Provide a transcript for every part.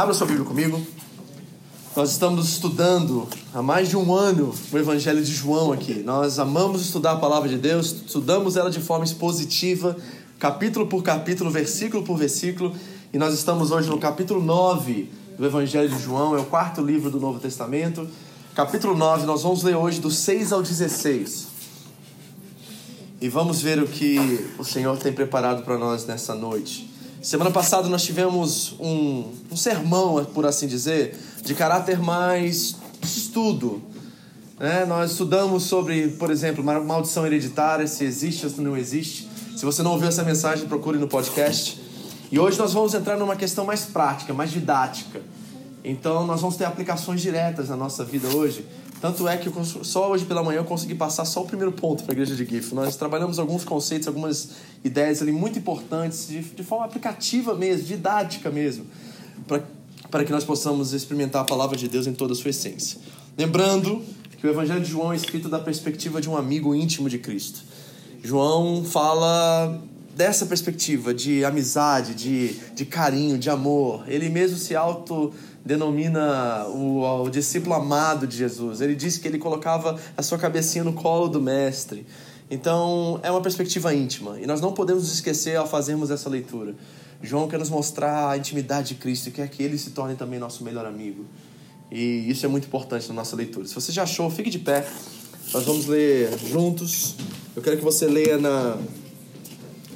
Abra sua Bíblia comigo. Nós estamos estudando há mais de um ano o Evangelho de João aqui. Nós amamos estudar a palavra de Deus, estudamos ela de forma expositiva, capítulo por capítulo, versículo por versículo, e nós estamos hoje no capítulo 9 do Evangelho de João, é o quarto livro do Novo Testamento. Capítulo 9, nós vamos ler hoje do 6 ao 16. E vamos ver o que o Senhor tem preparado para nós nessa noite. Semana passada nós tivemos um, um sermão, por assim dizer, de caráter mais estudo. Né? Nós estudamos sobre, por exemplo, maldição hereditária, se existe ou se não existe. Se você não ouviu essa mensagem, procure no podcast. E hoje nós vamos entrar numa questão mais prática, mais didática. Então nós vamos ter aplicações diretas na nossa vida hoje. Tanto é que eu, só hoje pela manhã eu consegui passar só o primeiro ponto para a igreja de GIF. Nós trabalhamos alguns conceitos, algumas ideias ali muito importantes, de, de forma aplicativa mesmo, didática mesmo, para que nós possamos experimentar a palavra de Deus em toda a sua essência. Lembrando que o Evangelho de João é escrito da perspectiva de um amigo íntimo de Cristo. João fala dessa perspectiva de amizade, de, de carinho, de amor. Ele mesmo se auto denomina o, o, discípulo amado de Jesus. Ele disse que ele colocava a sua cabecinha no colo do mestre. Então, é uma perspectiva íntima e nós não podemos esquecer ao fazermos essa leitura. João quer nos mostrar a intimidade de Cristo e quer que ele se torne também nosso melhor amigo. E isso é muito importante na nossa leitura. Se você já achou, fique de pé. Nós vamos ler juntos. Eu quero que você leia na,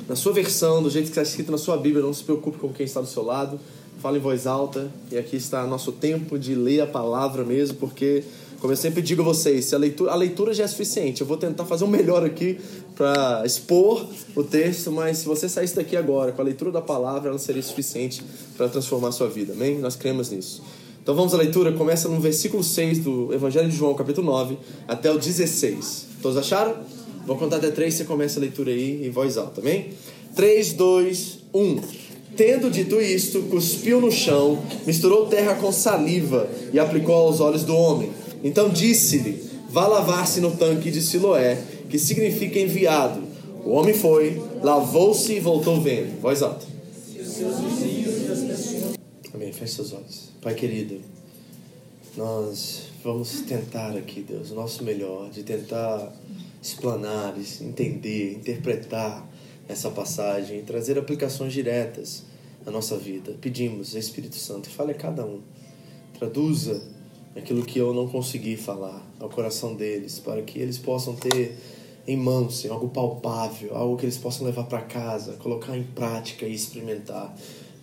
na sua versão, do jeito que está escrito na sua Bíblia. Não se preocupe com quem está do seu lado. Fale em voz alta. E aqui está nosso tempo de ler a palavra mesmo, porque como eu sempre digo a vocês, a leitura, a leitura já é suficiente. Eu vou tentar fazer o melhor aqui para expor o texto, mas se você saísse daqui agora com a leitura da palavra, ela seria suficiente para transformar a sua vida. Amém? Nós cremos nisso. Então vamos à leitura, começa no versículo 6 do Evangelho de João, capítulo 9, até o 16. Todos acharam? Vou contar até 3, você começa a leitura aí em voz alta, amém? 3, 2, 1. Tendo dito isto, cuspiu no chão, misturou terra com saliva e aplicou aos olhos do homem. Então disse-lhe: Vá lavar-se no tanque de Siloé, que significa enviado. O homem foi, lavou-se e voltou vendo. Voz alta. Amém. Feche seus olhos. Pai querido, nós vamos tentar aqui, Deus, o nosso melhor, de tentar explanar, entender, interpretar essa passagem, trazer aplicações diretas à nossa vida. Pedimos, Espírito Santo, fale a cada um. Traduza aquilo que eu não consegui falar ao coração deles, para que eles possam ter em mãos algo palpável, algo que eles possam levar para casa, colocar em prática e experimentar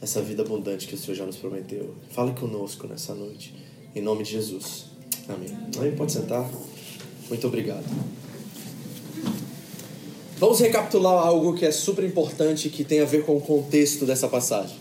essa vida abundante que o Senhor já nos prometeu. Fale conosco nessa noite, em nome de Jesus. Amém. Amém. Pode sentar. Muito obrigado. Vamos recapitular algo que é super importante que tem a ver com o contexto dessa passagem.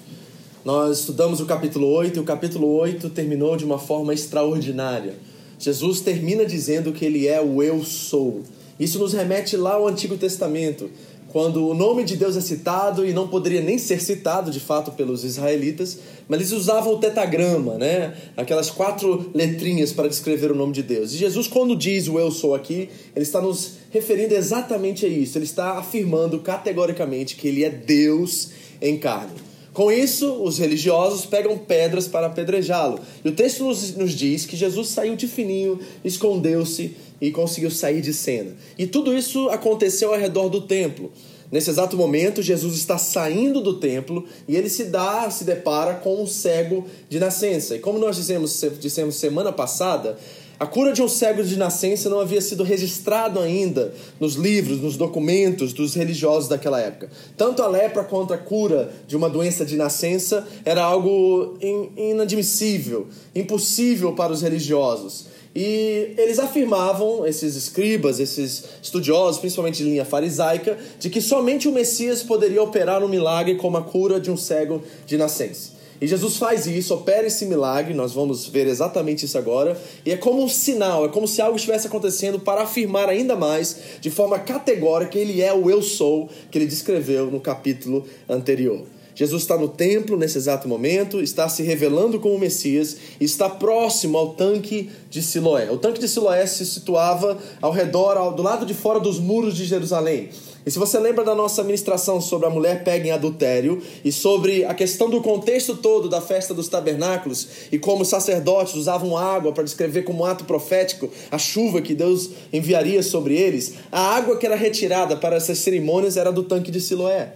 Nós estudamos o capítulo 8 e o capítulo 8 terminou de uma forma extraordinária. Jesus termina dizendo que ele é o Eu Sou. Isso nos remete lá ao Antigo Testamento, quando o nome de Deus é citado e não poderia nem ser citado de fato pelos israelitas, mas eles usavam o tetagrama, né? Aquelas quatro letrinhas para descrever o nome de Deus. E Jesus, quando diz o eu sou aqui, ele está nos referindo exatamente a isso. Ele está afirmando categoricamente que ele é Deus em carne. Com isso, os religiosos pegam pedras para apedrejá-lo. E o texto nos, nos diz que Jesus saiu de fininho, escondeu-se e conseguiu sair de cena. E tudo isso aconteceu ao redor do templo. Nesse exato momento, Jesus está saindo do templo e ele se dá, se depara com um cego de nascença. E como nós dissemos, dissemos semana passada, a cura de um cego de nascença não havia sido registrado ainda nos livros, nos documentos dos religiosos daquela época. Tanto a lepra quanto a cura de uma doença de nascença era algo inadmissível, impossível para os religiosos. E eles afirmavam, esses escribas, esses estudiosos, principalmente de linha farisaica, de que somente o Messias poderia operar um milagre como a cura de um cego de nascença. E Jesus faz isso, opera esse milagre, nós vamos ver exatamente isso agora, e é como um sinal, é como se algo estivesse acontecendo para afirmar ainda mais, de forma categórica, que ele é o eu sou que ele descreveu no capítulo anterior. Jesus está no templo nesse exato momento, está se revelando como Messias e está próximo ao tanque de Siloé. O tanque de Siloé se situava ao redor, ao, do lado de fora dos muros de Jerusalém. E se você lembra da nossa ministração sobre a mulher pega em adultério e sobre a questão do contexto todo da festa dos tabernáculos e como os sacerdotes usavam água para descrever como ato profético a chuva que Deus enviaria sobre eles, a água que era retirada para essas cerimônias era do tanque de Siloé.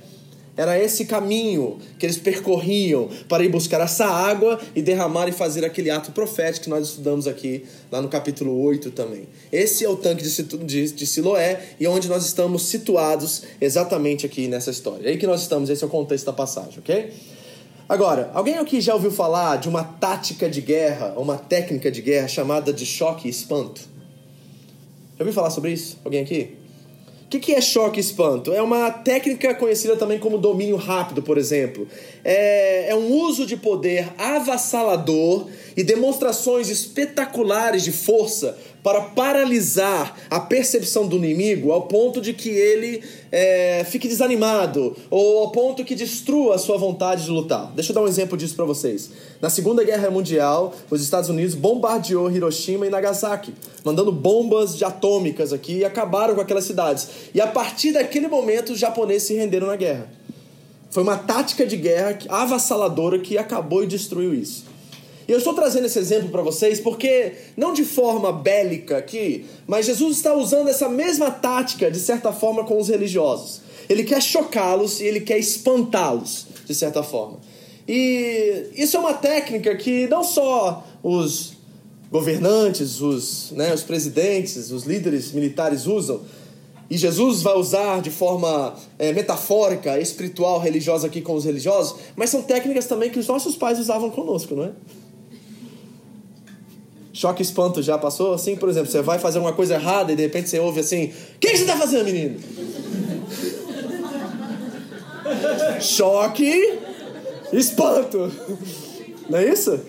Era esse caminho que eles percorriam para ir buscar essa água e derramar e fazer aquele ato profético que nós estudamos aqui, lá no capítulo 8 também. Esse é o tanque de, de, Siloé e onde nós estamos situados exatamente aqui nessa história. É aí que nós estamos, esse é o contexto da passagem, ok? Agora, alguém aqui já ouviu falar de uma tática de guerra, uma técnica de guerra chamada de choque e espanto? Já ouviu falar sobre isso? Alguém aqui? O que, é choque e espanto? É uma técnica conhecida também como domínio rápido, por exemplo. É, é um uso de poder avassalador e demonstrações espetaculares de força para paralisar a percepção do inimigo ao ponto de que ele é, fique desanimado ou ao ponto que destrua a sua vontade de lutar. Deixa eu dar um exemplo disso para vocês. Na Segunda Guerra Mundial, os Estados Unidos bombardeou Hiroshima e Nagasaki, mandando bombas de atômicas aqui e acabaram com aquelas cidades. E a partir daquele momento, os japoneses se renderam na guerra. Foi uma tática de guerra avassaladora que acabou e destruiu isso. E eu estou trazendo esse exemplo para vocês porque, não de forma bélica aqui, mas Jesus está usando essa mesma tática, de certa forma, com os religiosos. Ele quer chocá-los e ele quer espantá-los, de certa forma. E isso é uma técnica que não só os governantes, os, né, os presidentes, os líderes militares usam, e Jesus vai usar de forma é, metafórica, espiritual, religiosa aqui com os religiosos, mas são técnicas também que os nossos pais usavam conosco, não é? Choque espanto já passou? Assim, por exemplo, você vai fazer uma coisa errada e de repente você ouve assim: O que, você está fazendo, menino? choque, espanto. Não é isso?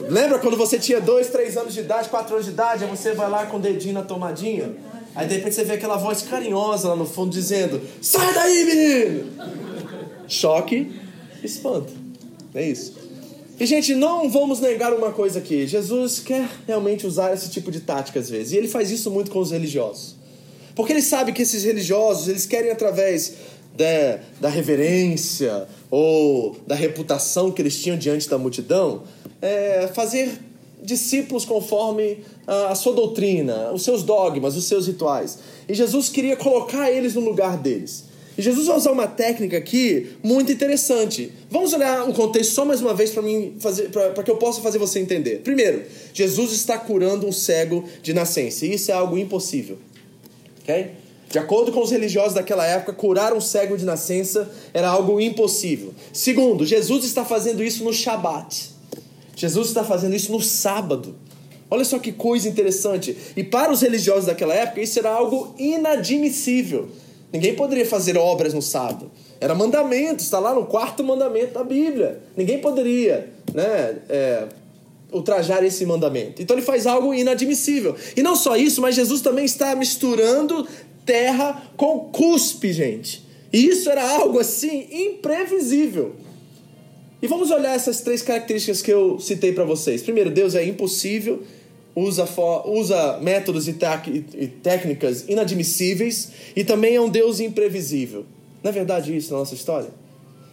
Lembra quando você tinha dois, três anos de idade, quatro anos de idade, aí você vai lá com o dedinho na tomadinha? Aí de repente você vê aquela voz carinhosa lá no fundo dizendo: Sai daí, menino! Choque, espanto. É isso. E, gente, não vamos negar uma coisa aqui. Jesus quer realmente usar esse tipo de tática às vezes. E ele faz isso muito com os religiosos. Porque ele sabe que esses religiosos, eles querem através da, da reverência ou da reputação que eles tinham diante da multidão, é, fazer discípulos conforme a, a sua doutrina, os seus dogmas, os seus rituais. E Jesus queria colocar eles no lugar deles. Jesus vai usar uma técnica aqui muito interessante. Vamos olhar o contexto só mais uma vez para mim fazer para que eu possa fazer você entender. Primeiro, Jesus está curando um cego de nascença. E isso é algo impossível. OK? De acordo com os religiosos daquela época, curar um cego de nascença era algo impossível. Segundo, Jesus está fazendo isso no Shabat. Jesus está fazendo isso no sábado. Olha só que coisa interessante. E para os religiosos daquela época, isso era algo inadmissível. Ninguém poderia fazer obras no sábado. Era mandamento, está lá no quarto mandamento da Bíblia. Ninguém poderia né, é, ultrajar esse mandamento. Então ele faz algo inadmissível. E não só isso, mas Jesus também está misturando terra com cuspe, gente. E isso era algo assim imprevisível. E vamos olhar essas três características que eu citei para vocês. Primeiro, Deus é impossível usa, usa métodos e, e técnicas inadmissíveis e também é um Deus imprevisível. Não é verdade isso na nossa história?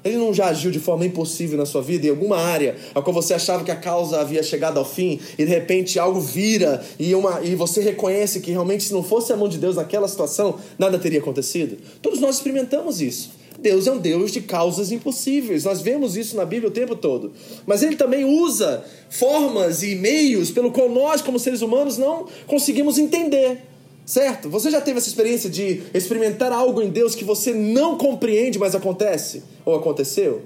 Ele não já agiu de forma impossível na sua vida, em alguma área a qual você achava que a causa havia chegado ao fim, e de repente algo vira e, uma, e você reconhece que realmente, se não fosse a mão de Deus naquela situação, nada teria acontecido? Todos nós experimentamos isso. Deus é um Deus de causas impossíveis. Nós vemos isso na Bíblia o tempo todo. Mas ele também usa formas e meios pelo qual nós, como seres humanos, não conseguimos entender. Certo? Você já teve essa experiência de experimentar algo em Deus que você não compreende, mas acontece? Ou aconteceu?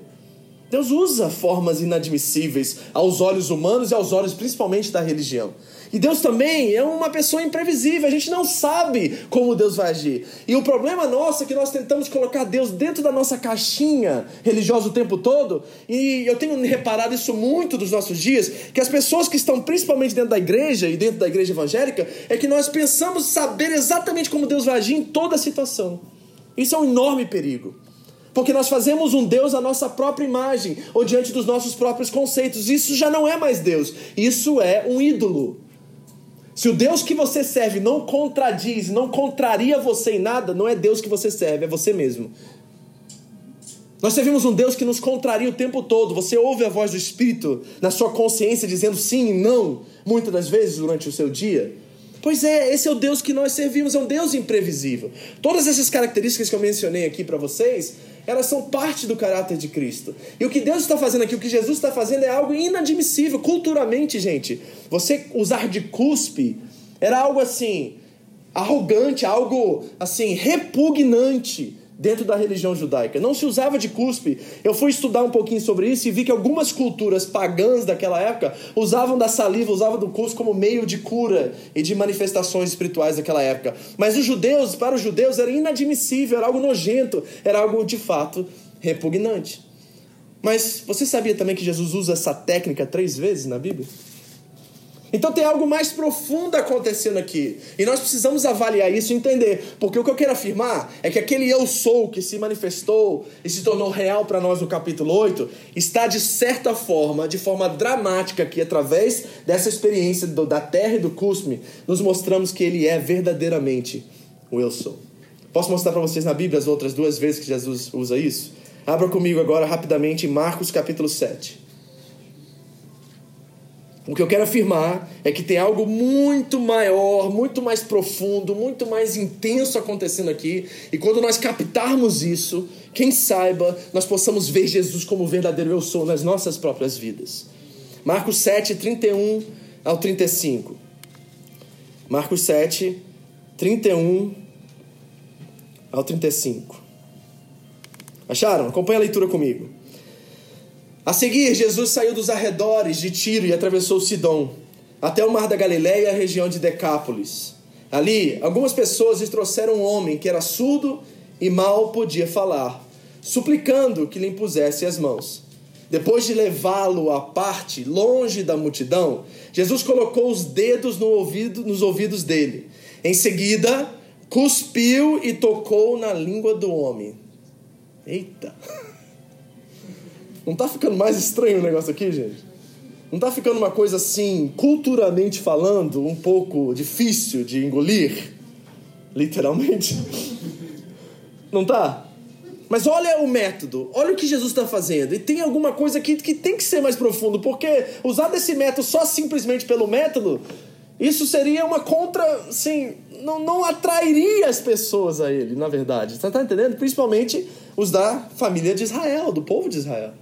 Deus usa formas inadmissíveis aos olhos humanos e aos olhos principalmente da religião. E Deus também é uma pessoa imprevisível, a gente não sabe como Deus vai agir. E o problema nosso é que nós tentamos colocar Deus dentro da nossa caixinha religiosa o tempo todo, e eu tenho reparado isso muito dos nossos dias, que as pessoas que estão principalmente dentro da igreja e dentro da igreja evangélica, é que nós pensamos saber exatamente como Deus vai agir em toda a situação. Isso é um enorme perigo. Porque nós fazemos um Deus à nossa própria imagem, ou diante dos nossos próprios conceitos. Isso já não é mais Deus, isso é um ídolo. Se o Deus que você serve não contradiz, não contraria você em nada, não é Deus que você serve, é você mesmo. Nós servimos um Deus que nos contraria o tempo todo. Você ouve a voz do Espírito na sua consciência dizendo sim e não, muitas das vezes durante o seu dia. Pois é, esse é o Deus que nós servimos, é um Deus imprevisível. Todas essas características que eu mencionei aqui para vocês, elas são parte do caráter de Cristo. E o que Deus está fazendo aqui, o que Jesus está fazendo é algo inadmissível culturalmente, gente. Você usar de cuspe era algo assim arrogante, algo assim repugnante dentro da religião judaica. Não se usava de cuspe. Eu fui estudar um pouquinho sobre isso e vi que algumas culturas pagãs daquela época usavam da saliva, usavam do cuspe como meio de cura e de manifestações espirituais daquela época. Mas os judeus, para os judeus, era inadmissível, era algo nojento, era algo de fato repugnante. Mas você sabia também que Jesus usa essa técnica três vezes na Bíblia? Então tem algo mais profundo acontecendo aqui. E nós precisamos avaliar isso e entender. Porque o que eu quero afirmar é que aquele eu sou que se manifestou e se tornou real para nós no capítulo 8 está de certa forma, de forma dramática aqui, através dessa experiência do, da terra e do cusme, nos mostramos que ele é verdadeiramente o eu sou. Posso mostrar para vocês na Bíblia as outras duas vezes que Jesus usa isso? Abra comigo agora rapidamente Marcos capítulo 7. O que eu quero afirmar é que tem algo muito maior, muito mais profundo, muito mais intenso acontecendo aqui. E quando nós captarmos isso, quem saiba, nós possamos ver Jesus como o verdadeiro eu sou nas nossas próprias vidas. Marcos 7, 31 ao 35. Marcos 7, 31 ao 35. Acharam? Acompanhe a leitura comigo. A seguir, Jesus saiu dos arredores de Tiro e atravessou Sidom, até o mar da Galiléia a região de Decápolis. Ali, algumas pessoas lhe trouxeram um homem que era surdo e mal podia falar, suplicando que lhe impusesse as mãos. Depois de levá-lo à parte, longe da multidão, Jesus colocou os dedos no ouvido, nos ouvidos dele. Em seguida, cuspiu e tocou na língua do homem. Eita! Não tá ficando mais estranho o negócio aqui, gente? Não tá ficando uma coisa assim, culturalmente falando, um pouco difícil de engolir? Literalmente. Não tá? Mas olha o método, olha o que Jesus está fazendo. E tem alguma coisa aqui que tem que ser mais profundo, porque usar desse método só simplesmente pelo método, isso seria uma contra. Assim, não, não atrairia as pessoas a ele, na verdade. Você está entendendo? Principalmente os da família de Israel, do povo de Israel.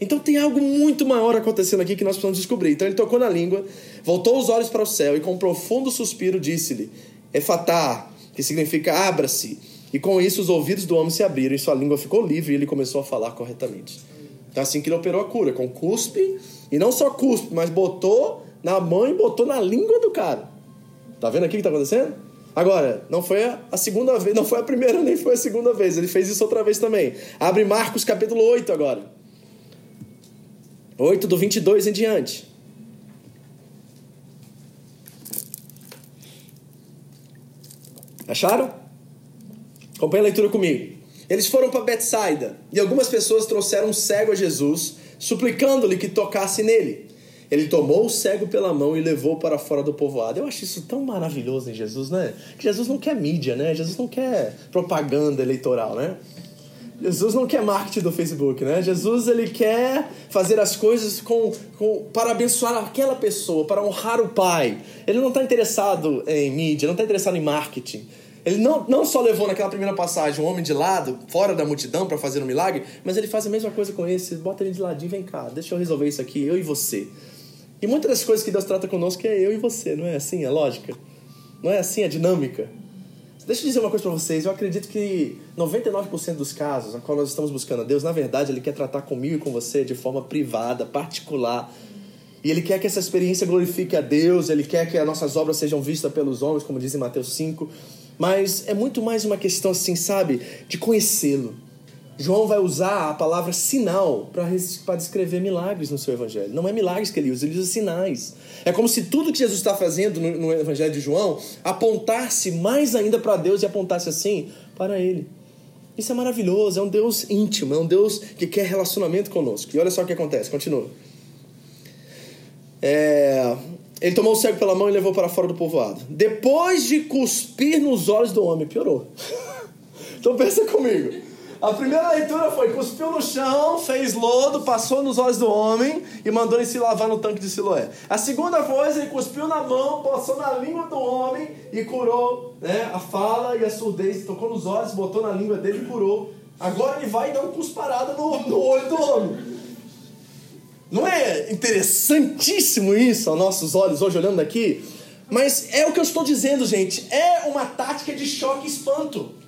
Então tem algo muito maior acontecendo aqui que nós precisamos descobrir. Então ele tocou na língua, voltou os olhos para o céu e com um profundo suspiro disse-lhe: Efatá, que significa abra-se. E com isso os ouvidos do homem se abriram e sua língua ficou livre e ele começou a falar corretamente. Então assim que ele operou a cura, com cuspe, e não só cuspe, mas botou na mão e botou na língua do cara. Tá vendo aqui o que está acontecendo? Agora, não foi a segunda vez, não foi a primeira nem foi a segunda vez, ele fez isso outra vez também. Abre Marcos capítulo 8 agora. 8 do 22 em diante. Acharam? Acompanhe a leitura comigo. Eles foram para Betsaida e algumas pessoas trouxeram um cego a Jesus, suplicando-lhe que tocasse nele. Ele tomou o cego pela mão e levou para fora do povoado. Eu acho isso tão maravilhoso em Jesus, né? Que Jesus não quer mídia, né? Jesus não quer propaganda eleitoral, né? Jesus não quer marketing do Facebook, né? Jesus ele quer fazer as coisas com, com para abençoar aquela pessoa, para honrar o Pai. Ele não está interessado em mídia, não está interessado em marketing. Ele não, não só levou naquela primeira passagem um homem de lado, fora da multidão, para fazer um milagre, mas ele faz a mesma coisa com esse. Bota ele de ladinho, vem cá, deixa eu resolver isso aqui, eu e você. E muitas das coisas que Deus trata conosco é eu e você, não é assim a lógica? Não é assim a dinâmica? Deixa eu dizer uma coisa para vocês. Eu acredito que 99% dos casos a qual nós estamos buscando a Deus, na verdade, Ele quer tratar comigo e com você de forma privada, particular. E Ele quer que essa experiência glorifique a Deus, Ele quer que as nossas obras sejam vistas pelos homens, como diz em Mateus 5. Mas é muito mais uma questão, assim, sabe, de conhecê-lo. João vai usar a palavra sinal para descrever milagres no seu evangelho. Não é milagres que ele usa, ele usa sinais. É como se tudo que Jesus está fazendo no, no evangelho de João apontasse mais ainda para Deus e apontasse assim para ele. Isso é maravilhoso, é um Deus íntimo, é um Deus que quer relacionamento conosco. E olha só o que acontece, continua. É, ele tomou o cego pela mão e levou para fora do povoado. Depois de cuspir nos olhos do homem, piorou. então pensa comigo. A primeira leitura foi: cuspiu no chão, fez lodo, passou nos olhos do homem e mandou ele se lavar no tanque de Siloé. A segunda coisa, ele cuspiu na mão, passou na língua do homem e curou né, a fala e a surdez. Tocou nos olhos, botou na língua dele e curou. Agora ele vai dá um cusparada no, no olho do homem. Não é interessantíssimo isso aos nossos olhos hoje olhando aqui? Mas é o que eu estou dizendo, gente. É uma tática de choque e espanto.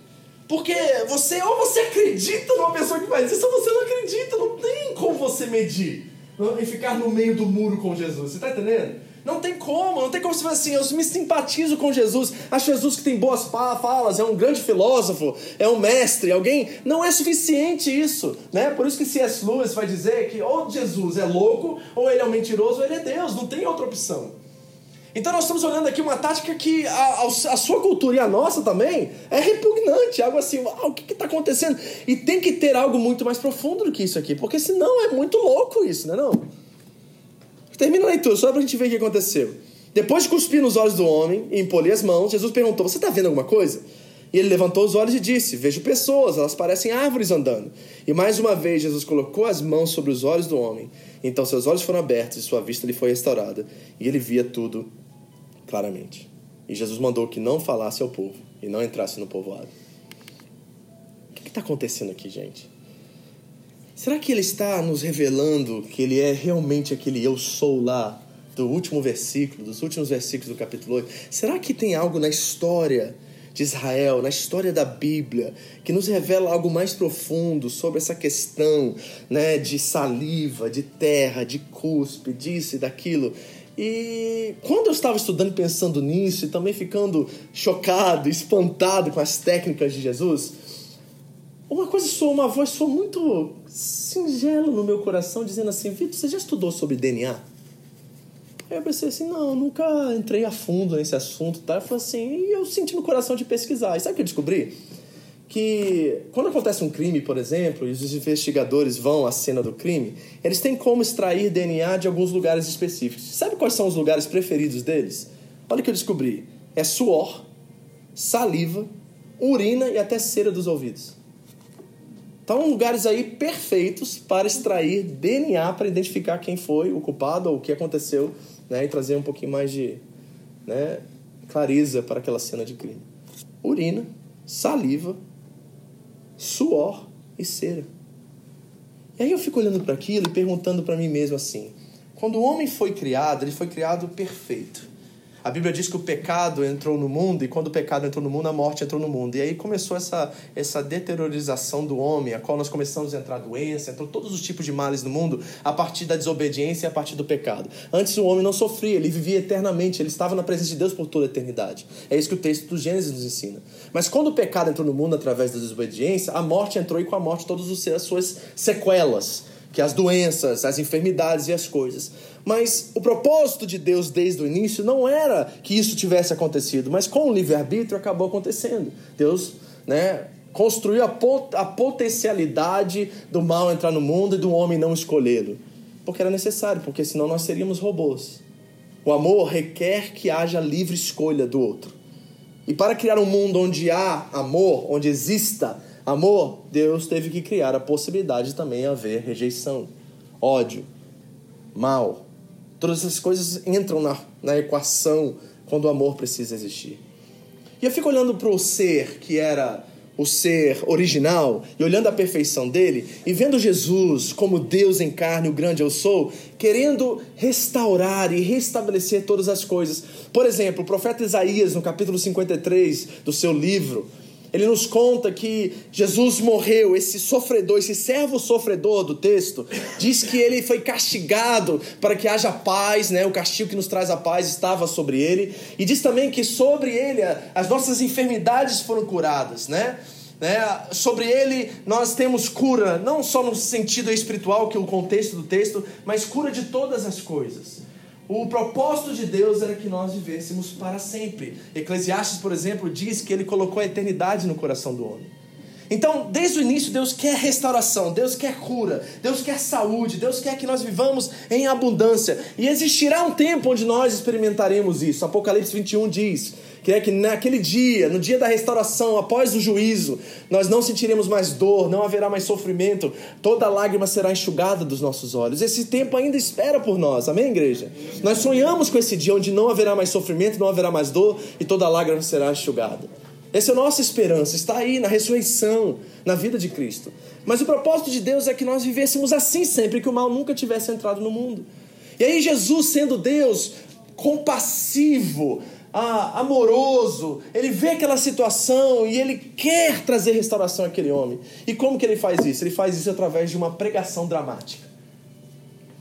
Porque você, ou você acredita numa pessoa que faz isso, ou você não acredita. Não tem como você medir e ficar no meio do muro com Jesus. Você está entendendo? Não tem como, não tem como você falar assim, eu me simpatizo com Jesus, acho Jesus que tem boas falas, é um grande filósofo, é um mestre, alguém. Não é suficiente isso, né? Por isso que C.S. Lewis vai dizer que ou Jesus é louco, ou ele é um mentiroso, ou ele é Deus, não tem outra opção. Então nós estamos olhando aqui uma tática que a, a sua cultura e a nossa também é repugnante, algo assim, ah, o que está acontecendo? E tem que ter algo muito mais profundo do que isso aqui, porque senão é muito louco isso, não é não? Termina a leitura, só para a gente ver o que aconteceu. Depois de cuspir nos olhos do homem e empolir as mãos, Jesus perguntou: Você está vendo alguma coisa? E ele levantou os olhos e disse: Vejo pessoas, elas parecem árvores andando. E mais uma vez Jesus colocou as mãos sobre os olhos do homem. Então seus olhos foram abertos e sua vista lhe foi restaurada. E ele via tudo claramente. E Jesus mandou que não falasse ao povo e não entrasse no povoado. O que está acontecendo aqui, gente? Será que ele está nos revelando que ele é realmente aquele eu sou lá do último versículo, dos últimos versículos do capítulo 8? Será que tem algo na história de Israel, na história da Bíblia, que nos revela algo mais profundo sobre essa questão né, de saliva, de terra, de cuspe, disso e daquilo? E quando eu estava estudando pensando nisso e também ficando chocado, espantado com as técnicas de Jesus, uma coisa soou, uma voz soou muito singela no meu coração, dizendo assim: Vitor, você já estudou sobre DNA? Aí eu pensei assim: não, nunca entrei a fundo nesse assunto. Tá? Eu falei assim, e eu senti no coração de pesquisar. E sabe o que eu descobri? Que quando acontece um crime, por exemplo, e os investigadores vão à cena do crime, eles têm como extrair DNA de alguns lugares específicos. Sabe quais são os lugares preferidos deles? Olha o que eu descobri: é suor, saliva, urina e até cera dos ouvidos. Estão lugares aí perfeitos para extrair DNA para identificar quem foi o culpado ou o que aconteceu né, e trazer um pouquinho mais de né, clareza para aquela cena de crime. Urina, saliva, suor e cera. E aí eu fico olhando para aquilo e perguntando para mim mesmo assim: quando o homem foi criado, ele foi criado perfeito. A Bíblia diz que o pecado entrou no mundo e quando o pecado entrou no mundo, a morte entrou no mundo. E aí começou essa, essa deteriorização do homem, a qual nós começamos a entrar doença, entrou todos os tipos de males no mundo a partir da desobediência e a partir do pecado. Antes o homem não sofria, ele vivia eternamente, ele estava na presença de Deus por toda a eternidade. É isso que o texto do Gênesis nos ensina. Mas quando o pecado entrou no mundo através da desobediência, a morte entrou e com a morte todas as suas sequelas que as doenças, as enfermidades e as coisas. Mas o propósito de Deus desde o início não era que isso tivesse acontecido, mas com o livre-arbítrio acabou acontecendo. Deus, né, construiu a, pot a potencialidade do mal entrar no mundo e do homem não escolhê-lo. Porque era necessário, porque senão nós seríamos robôs. O amor requer que haja livre escolha do outro. E para criar um mundo onde há amor, onde exista amor, Deus teve que criar a possibilidade de também haver rejeição, ódio, mal. Todas essas coisas entram na, na equação quando o amor precisa existir. E eu fico olhando para o ser que era o ser original e olhando a perfeição dele e vendo Jesus como Deus em carne, o grande eu sou, querendo restaurar e restabelecer todas as coisas. Por exemplo, o profeta Isaías, no capítulo 53 do seu livro, ele nos conta que Jesus morreu, esse sofredor, esse servo sofredor do texto, diz que ele foi castigado para que haja paz, né? O castigo que nos traz a paz estava sobre ele, e diz também que sobre ele as nossas enfermidades foram curadas, né? Né? Sobre ele nós temos cura, não só no sentido espiritual, que é o contexto do texto, mas cura de todas as coisas. O propósito de Deus era que nós vivêssemos para sempre. Eclesiastes, por exemplo, diz que ele colocou a eternidade no coração do homem. Então, desde o início, Deus quer restauração, Deus quer cura, Deus quer saúde, Deus quer que nós vivamos em abundância. E existirá um tempo onde nós experimentaremos isso. Apocalipse 21 diz que é que naquele dia, no dia da restauração, após o juízo, nós não sentiremos mais dor, não haverá mais sofrimento, toda lágrima será enxugada dos nossos olhos. Esse tempo ainda espera por nós, amém, igreja? Nós sonhamos com esse dia onde não haverá mais sofrimento, não haverá mais dor e toda lágrima será enxugada. Essa é a nossa esperança, está aí na ressurreição, na vida de Cristo. Mas o propósito de Deus é que nós vivêssemos assim sempre, que o mal nunca tivesse entrado no mundo. E aí, Jesus, sendo Deus compassivo, amoroso, ele vê aquela situação e ele quer trazer restauração àquele homem. E como que ele faz isso? Ele faz isso através de uma pregação dramática.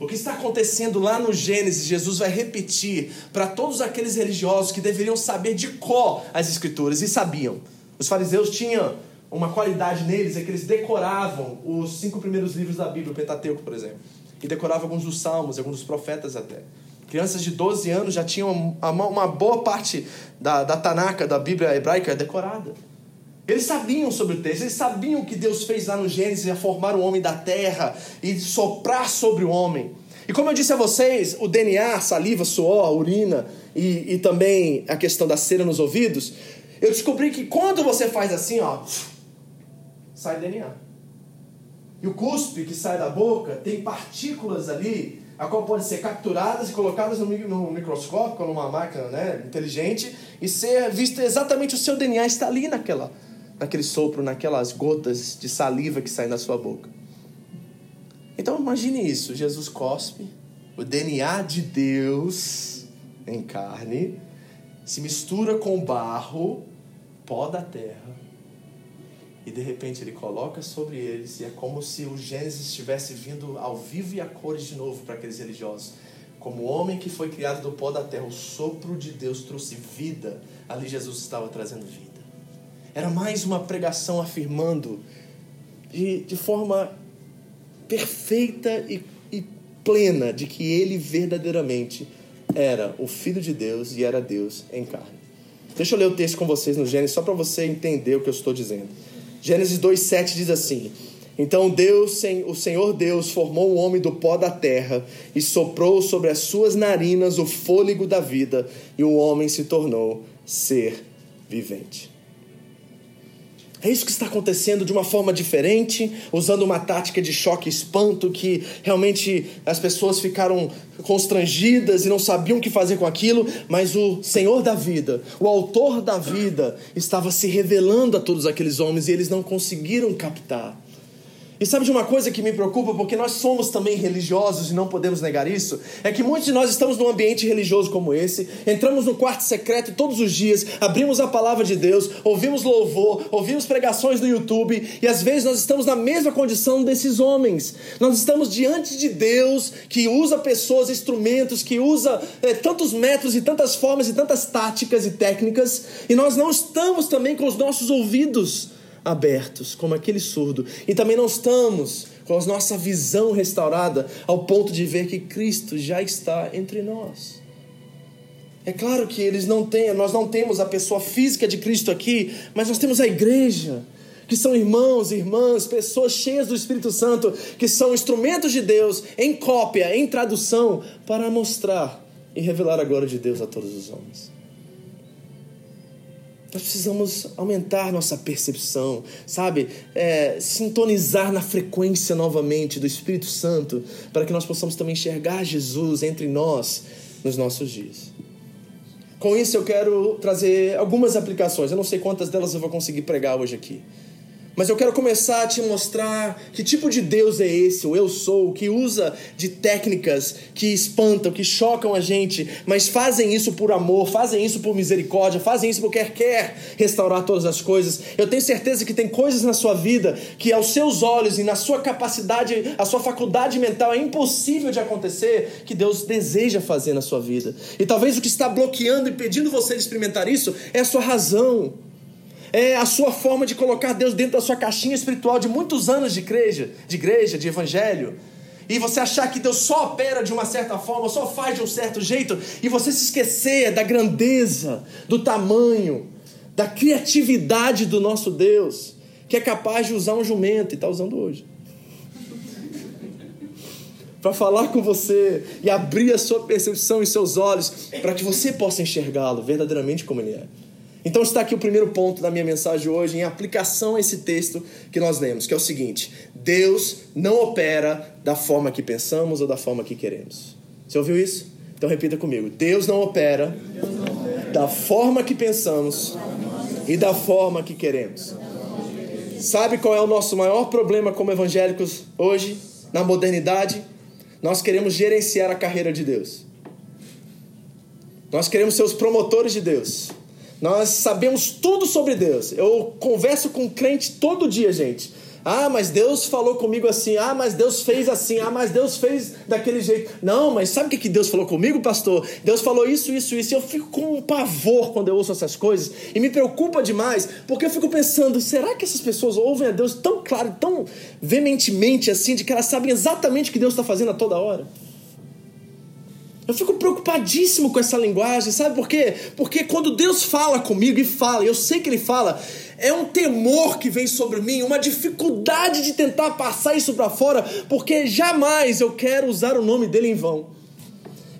O que está acontecendo lá no Gênesis, Jesus vai repetir para todos aqueles religiosos que deveriam saber de cor as Escrituras e sabiam. Os fariseus tinham uma qualidade neles, é que eles decoravam os cinco primeiros livros da Bíblia, o Pentateuco, por exemplo, e decoravam alguns dos salmos, alguns dos profetas até. Crianças de 12 anos já tinham uma boa parte da, da Tanaka, da Bíblia hebraica, decorada. Eles sabiam sobre o texto, eles sabiam o que Deus fez lá no Gênesis, a formar o homem da terra e soprar sobre o homem. E como eu disse a vocês, o DNA, saliva, suor, urina e, e também a questão da cera nos ouvidos, eu descobri que quando você faz assim, ó, sai DNA. E o cuspe que sai da boca tem partículas ali a qual podem ser capturadas e colocadas no, no microscópio, numa máquina né, inteligente, e ser visto exatamente o seu DNA está ali naquela, naquele sopro, naquelas gotas de saliva que saem da sua boca. Então imagine isso: Jesus cospe, o DNA de Deus em carne, se mistura com barro, pó da terra, e de repente ele coloca sobre eles, e é como se o Gênesis estivesse vindo ao vivo e a cores de novo para aqueles religiosos. Como o homem que foi criado do pó da terra, o sopro de Deus trouxe vida, ali Jesus estava trazendo vida. Era mais uma pregação afirmando de, de forma perfeita e, e plena de que ele verdadeiramente era o Filho de Deus e era Deus em carne. Deixa eu ler o texto com vocês no Gênesis, só para você entender o que eu estou dizendo. Gênesis 2,7 diz assim: Então Deus, o Senhor Deus, formou o homem do pó da terra e soprou sobre as suas narinas o fôlego da vida, e o homem se tornou ser vivente. É isso que está acontecendo de uma forma diferente, usando uma tática de choque e espanto que realmente as pessoas ficaram constrangidas e não sabiam o que fazer com aquilo, mas o Senhor da vida, o autor da vida, estava se revelando a todos aqueles homens e eles não conseguiram captar. E sabe de uma coisa que me preocupa, porque nós somos também religiosos e não podemos negar isso? É que muitos de nós estamos num ambiente religioso como esse, entramos no quarto secreto todos os dias, abrimos a palavra de Deus, ouvimos louvor, ouvimos pregações no YouTube e às vezes nós estamos na mesma condição desses homens. Nós estamos diante de Deus que usa pessoas, instrumentos, que usa é, tantos métodos e tantas formas e tantas táticas e técnicas, e nós não estamos também com os nossos ouvidos abertos, como aquele surdo. E também não estamos com a nossa visão restaurada ao ponto de ver que Cristo já está entre nós. É claro que eles não têm, nós não temos a pessoa física de Cristo aqui, mas nós temos a igreja, que são irmãos, irmãs, pessoas cheias do Espírito Santo, que são instrumentos de Deus em cópia, em tradução, para mostrar e revelar a glória de Deus a todos os homens. Nós precisamos aumentar nossa percepção, sabe? É, sintonizar na frequência novamente do Espírito Santo, para que nós possamos também enxergar Jesus entre nós nos nossos dias. Com isso, eu quero trazer algumas aplicações. Eu não sei quantas delas eu vou conseguir pregar hoje aqui. Mas eu quero começar a te mostrar que tipo de Deus é esse, o eu sou, que usa de técnicas que espantam, que chocam a gente, mas fazem isso por amor, fazem isso por misericórdia, fazem isso porque quer restaurar todas as coisas. Eu tenho certeza que tem coisas na sua vida que aos seus olhos e na sua capacidade, a sua faculdade mental é impossível de acontecer, que Deus deseja fazer na sua vida. E talvez o que está bloqueando e impedindo você de experimentar isso é a sua razão é a sua forma de colocar Deus dentro da sua caixinha espiritual de muitos anos de igreja, de igreja, de evangelho. E você achar que Deus só opera de uma certa forma, só faz de um certo jeito, e você se esquecer da grandeza, do tamanho, da criatividade do nosso Deus, que é capaz de usar um jumento e está usando hoje. Para falar com você e abrir a sua percepção e seus olhos, para que você possa enxergá-lo verdadeiramente como ele é. Então está aqui o primeiro ponto da minha mensagem hoje, em aplicação a esse texto que nós lemos, que é o seguinte: Deus não opera da forma que pensamos ou da forma que queremos. Você ouviu isso? Então repita comigo: Deus não opera da forma que pensamos e da forma que queremos. Sabe qual é o nosso maior problema como evangélicos hoje, na modernidade? Nós queremos gerenciar a carreira de Deus. Nós queremos ser os promotores de Deus. Nós sabemos tudo sobre Deus. Eu converso com crente todo dia, gente. Ah, mas Deus falou comigo assim. Ah, mas Deus fez assim. Ah, mas Deus fez daquele jeito. Não, mas sabe o que Deus falou comigo, pastor? Deus falou isso, isso, isso. E eu fico com um pavor quando eu ouço essas coisas. E me preocupa demais, porque eu fico pensando: será que essas pessoas ouvem a Deus tão claro, tão veementemente assim, de que elas sabem exatamente o que Deus está fazendo a toda hora? Eu fico preocupadíssimo com essa linguagem, sabe por quê? Porque quando Deus fala comigo e fala, eu sei que Ele fala, é um temor que vem sobre mim, uma dificuldade de tentar passar isso para fora, porque jamais eu quero usar o nome dele em vão.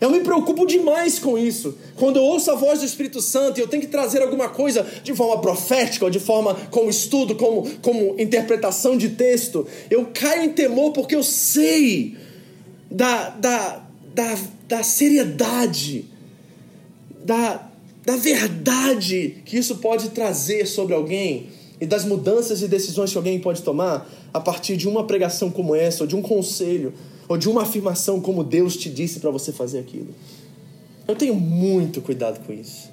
Eu me preocupo demais com isso. Quando eu ouço a voz do Espírito Santo e eu tenho que trazer alguma coisa de forma profética, ou de forma como estudo, como, como interpretação de texto, eu caio em temor porque eu sei da, da, da, da seriedade, da, da verdade que isso pode trazer sobre alguém e das mudanças e decisões que alguém pode tomar a partir de uma pregação como essa, ou de um conselho, ou de uma afirmação como Deus te disse para você fazer aquilo. Eu tenho muito cuidado com isso.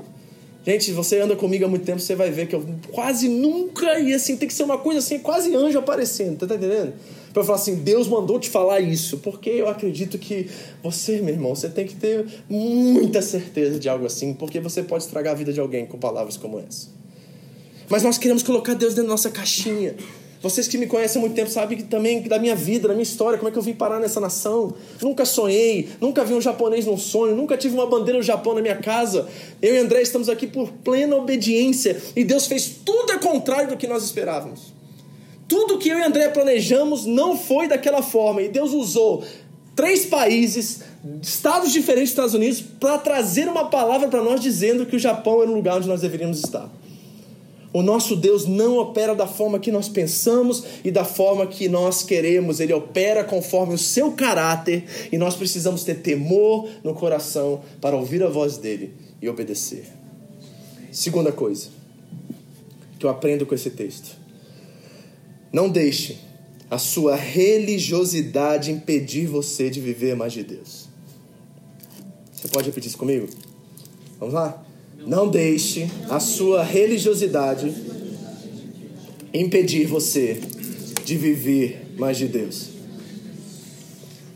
Gente, você anda comigo há muito tempo, você vai ver que eu quase nunca, e assim, tem que ser uma coisa assim, quase anjo aparecendo, tá entendendo? Para falar assim: Deus mandou te falar isso, porque eu acredito que você, meu irmão, você tem que ter muita certeza de algo assim, porque você pode estragar a vida de alguém com palavras como essa. Mas nós queremos colocar Deus dentro da nossa caixinha. Vocês que me conhecem há muito tempo sabem que também da minha vida, da minha história, como é que eu vim parar nessa nação. Nunca sonhei, nunca vi um japonês num sonho, nunca tive uma bandeira do Japão na minha casa. Eu e André estamos aqui por plena obediência e Deus fez tudo ao contrário do que nós esperávamos. Tudo que eu e André planejamos não foi daquela forma. E Deus usou três países, estados diferentes dos Estados Unidos, para trazer uma palavra para nós dizendo que o Japão era o lugar onde nós deveríamos estar. O nosso Deus não opera da forma que nós pensamos e da forma que nós queremos. Ele opera conforme o seu caráter e nós precisamos ter temor no coração para ouvir a voz dele e obedecer. Segunda coisa que eu aprendo com esse texto não deixe a sua religiosidade impedir você de viver mais de Deus. Você pode repetir isso comigo? Vamos lá? Não deixe a sua religiosidade impedir você de viver mais de Deus.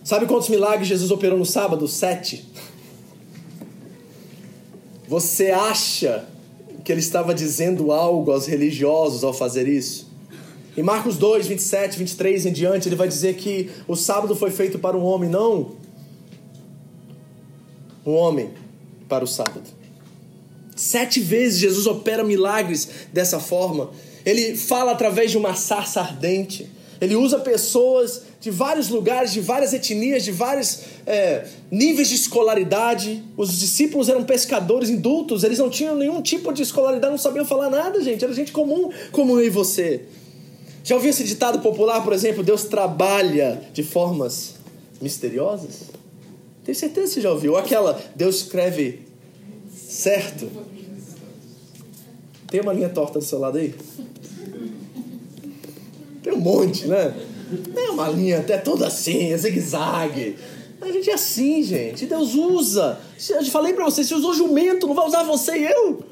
Sabe quantos milagres Jesus operou no sábado? Sete. Você acha que ele estava dizendo algo aos religiosos ao fazer isso? Em Marcos 2, 27, 23 em diante, ele vai dizer que o sábado foi feito para um homem, não um homem para o sábado. Sete vezes Jesus opera milagres dessa forma. Ele fala através de uma sarça ardente. Ele usa pessoas de vários lugares, de várias etnias, de vários é, níveis de escolaridade. Os discípulos eram pescadores indultos, eles não tinham nenhum tipo de escolaridade, não sabiam falar nada, gente. Era gente comum como eu e você. Já ouviu esse ditado popular, por exemplo, Deus trabalha de formas misteriosas? Tenho certeza que já ouviu. Ou aquela, Deus escreve certo. Tem uma linha torta do seu lado aí? Tem um monte, né? Tem uma linha até toda assim, é zigue-zague. A gente é assim, gente. Deus usa. Eu falei para você, se usou jumento, não vai usar você e eu.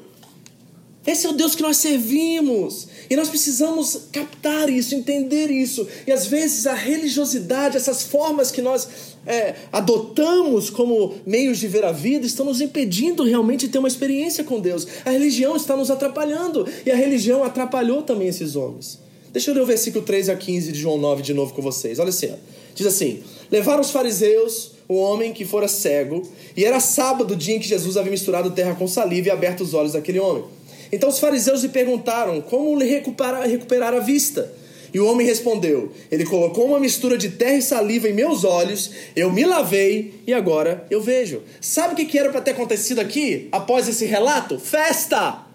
Esse é o Deus que nós servimos. E nós precisamos captar isso, entender isso. E às vezes a religiosidade, essas formas que nós é, adotamos como meios de ver a vida, estão nos impedindo realmente de ter uma experiência com Deus. A religião está nos atrapalhando. E a religião atrapalhou também esses homens. Deixa eu ler o versículo 3 a 15 de João 9 de novo com vocês. Olha assim. Diz assim: Levaram os fariseus o homem que fora cego, e era sábado, o dia em que Jesus havia misturado terra com saliva e aberto os olhos daquele homem. Então os fariseus lhe perguntaram como lhe recuperar, recuperar a vista. E o homem respondeu: Ele colocou uma mistura de terra e saliva em meus olhos, eu me lavei e agora eu vejo. Sabe o que era para ter acontecido aqui após esse relato? Festa!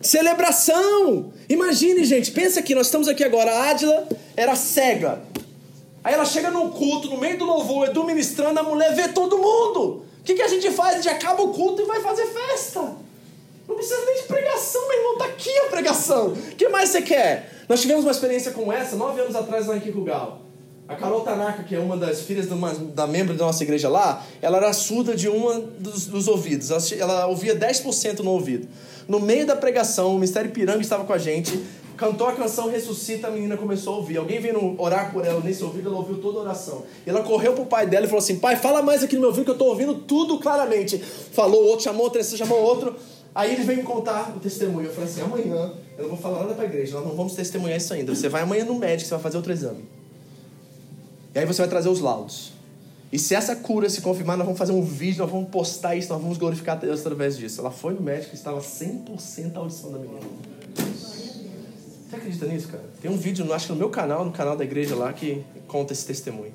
Celebração! Imagine, gente, pensa aqui, nós estamos aqui agora. A Ádila era cega. Aí ela chega num culto, no meio do louvor, Edu ministrando, a mulher vê todo mundo. O que, que a gente faz? A gente acaba o culto e vai fazer festa. Não precisa nem de pregação, meu irmão. Tá aqui a pregação. O que mais você quer? Nós tivemos uma experiência como essa nove anos atrás lá em Kikugal. A Carol Tanaka, que é uma das filhas uma, da membro da nossa igreja lá, ela era surda de uma dos, dos ouvidos. Ela, ela ouvia 10% no ouvido. No meio da pregação, o Mistério Piranga estava com a gente, cantou a canção Ressuscita, a menina começou a ouvir. Alguém veio orar por ela nesse ouvido, ela ouviu toda a oração. Ela correu pro pai dela e falou assim: Pai, fala mais aqui no meu ouvido que eu estou ouvindo tudo claramente. Falou, outro chamou, outro chamou outro. Aí ele veio me contar o testemunho. Eu falei assim: amanhã eu não vou falar nada para a igreja, nós não vamos testemunhar isso ainda. Você vai amanhã no médico, você vai fazer outro exame. E aí você vai trazer os laudos. E se essa cura se confirmar, nós vamos fazer um vídeo, nós vamos postar isso, nós vamos glorificar Deus através disso. Ela foi no médico e estava 100% a audição da menina. Você acredita nisso, cara? Tem um vídeo, acho que no meu canal, no canal da igreja lá, que conta esse testemunho.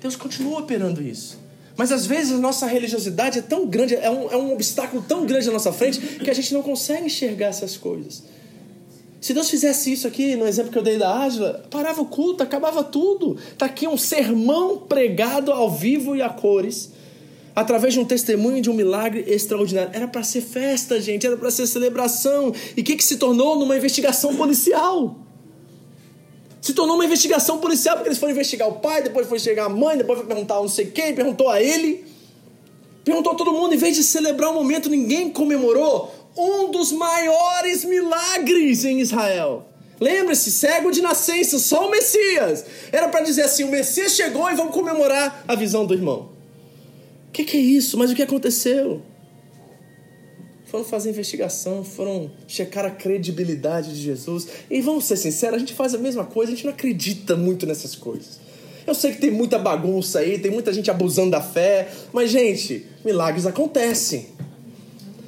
Deus continua operando isso. Mas às vezes a nossa religiosidade é tão grande, é um, é um obstáculo tão grande na nossa frente que a gente não consegue enxergar essas coisas. Se Deus fizesse isso aqui, no exemplo que eu dei da Ágila, parava o culto, acabava tudo. Está aqui um sermão pregado ao vivo e a cores, através de um testemunho de um milagre extraordinário. Era para ser festa, gente, era para ser celebração. E o que, que se tornou numa investigação policial? Se tornou uma investigação policial, porque eles foram investigar o pai, depois foram investigar a mãe, depois foram perguntar a não sei quem, perguntou a ele. Perguntou a todo mundo, em vez de celebrar o momento, ninguém comemorou um dos maiores milagres em Israel. Lembre-se, cego de nascença, só o Messias. Era para dizer assim: o Messias chegou e vamos comemorar a visão do irmão. O que, que é isso? Mas o que aconteceu? Foram fazer investigação, foram checar a credibilidade de Jesus. E vamos ser sinceros, a gente faz a mesma coisa, a gente não acredita muito nessas coisas. Eu sei que tem muita bagunça aí, tem muita gente abusando da fé, mas, gente, milagres acontecem.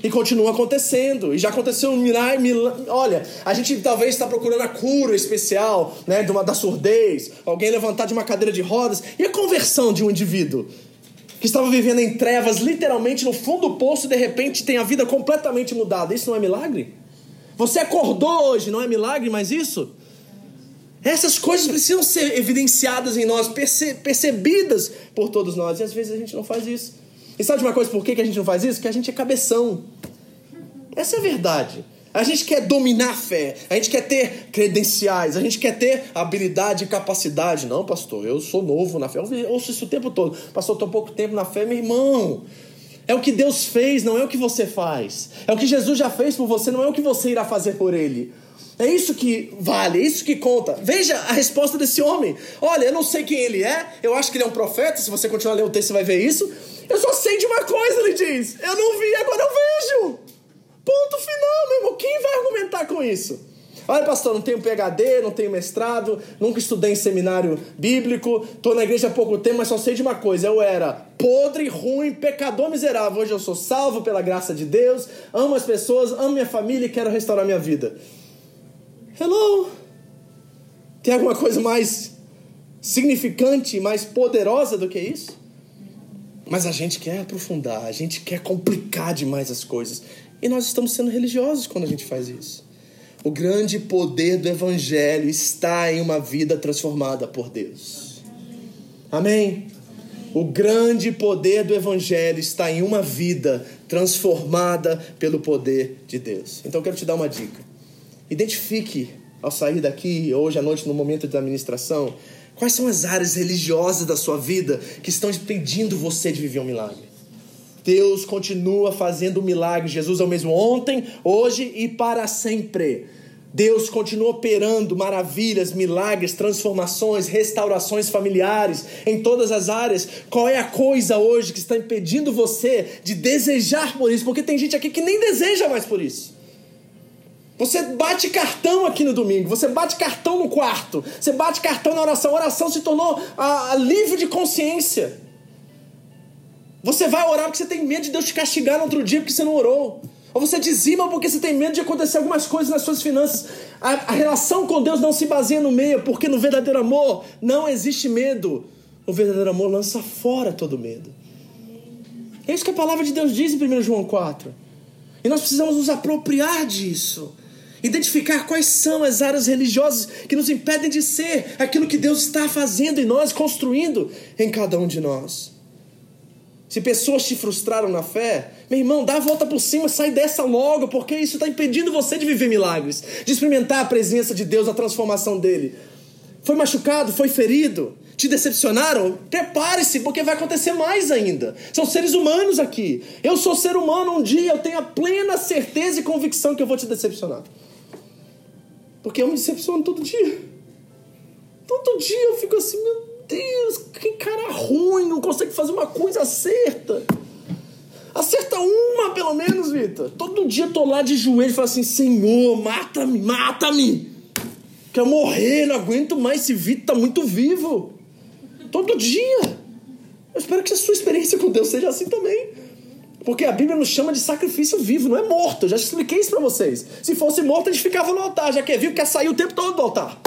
E continuam acontecendo. E já aconteceu um milagre. Olha, a gente talvez está procurando a cura especial, né? De uma, da surdez, alguém levantar de uma cadeira de rodas. E a conversão de um indivíduo? Que estava vivendo em trevas, literalmente no fundo do poço, de repente tem a vida completamente mudada. Isso não é milagre? Você acordou hoje, não é milagre, mas isso? Essas coisas precisam ser evidenciadas em nós, perce percebidas por todos nós, e às vezes a gente não faz isso. E sabe uma coisa por que a gente não faz isso? Que a gente é cabeção. Essa é a verdade. A gente quer dominar a fé, a gente quer ter credenciais, a gente quer ter habilidade e capacidade. Não, pastor, eu sou novo na fé. Eu ouço isso o tempo todo. Pastor, estou pouco tempo na fé, meu irmão. É o que Deus fez, não é o que você faz. É o que Jesus já fez por você, não é o que você irá fazer por ele. É isso que vale, é isso que conta. Veja a resposta desse homem. Olha, eu não sei quem ele é, eu acho que ele é um profeta. Se você continuar lendo o texto, você vai ver isso. Eu só sei de uma coisa, ele diz. Eu não vi, agora eu vejo. Ponto final, meu irmão. Quem vai argumentar com isso? Olha, pastor, não tenho PhD, não tenho mestrado, nunca estudei em seminário bíblico, estou na igreja há pouco tempo, mas só sei de uma coisa: eu era podre, ruim, pecador miserável. Hoje eu sou salvo pela graça de Deus, amo as pessoas, amo minha família e quero restaurar minha vida. Hello? Tem alguma coisa mais significante, mais poderosa do que isso? Mas a gente quer aprofundar, a gente quer complicar demais as coisas. E nós estamos sendo religiosos quando a gente faz isso. O grande poder do Evangelho está em uma vida transformada por Deus. Amém? O grande poder do Evangelho está em uma vida transformada pelo poder de Deus. Então eu quero te dar uma dica. Identifique ao sair daqui, hoje à noite, no momento da administração? Quais são as áreas religiosas da sua vida que estão impedindo você de viver um milagre? Deus continua fazendo milagres. Jesus é o mesmo ontem, hoje e para sempre. Deus continua operando maravilhas, milagres, transformações, restaurações familiares em todas as áreas. Qual é a coisa hoje que está impedindo você de desejar por isso? Porque tem gente aqui que nem deseja mais por isso. Você bate cartão aqui no domingo, você bate cartão no quarto, você bate cartão na oração. A oração se tornou a, a livre de consciência. Você vai orar porque você tem medo de Deus te castigar no outro dia porque você não orou. Ou você dizima porque você tem medo de acontecer algumas coisas nas suas finanças. A, a, relação com Deus não se baseia no meio, porque no verdadeiro amor não existe medo. O verdadeiro amor lança fora todo medo. É isso que a palavra de Deus diz em 1 João 4. E nós precisamos nos apropriar disso. Identificar quais são as áreas religiosas que nos impedem de ser aquilo que Deus está fazendo em nós, construindo em cada um de nós. Se pessoas te frustraram na fé, meu irmão, dá a volta por cima, sai dessa logo, porque isso está impedindo você de viver milagres, de experimentar a presença de Deus, a transformação dele. Foi machucado, foi ferido, te decepcionaram? Prepare-se, porque vai acontecer mais ainda. São seres humanos aqui. Eu sou ser humano, um dia eu tenho a plena certeza e convicção que eu vou te decepcionar. Porque eu me decepciono todo dia. Todo dia eu fico assim, meu Deus, que cara ruim, não consegue fazer uma coisa, acerta. Acerta uma, pelo menos, Vitor. Todo dia eu tô lá de joelho e falo assim: Senhor, mata-me, mata-me. Quero morrer, não aguento mais. Esse Vitor tá muito vivo. Todo dia. Eu espero que a sua experiência com Deus seja assim também. Porque a Bíblia nos chama de sacrifício vivo, não é morto. Eu já expliquei isso para vocês. Se fosse morto, a gente ficava no altar. Já que é vivo, quer sair o tempo todo do altar.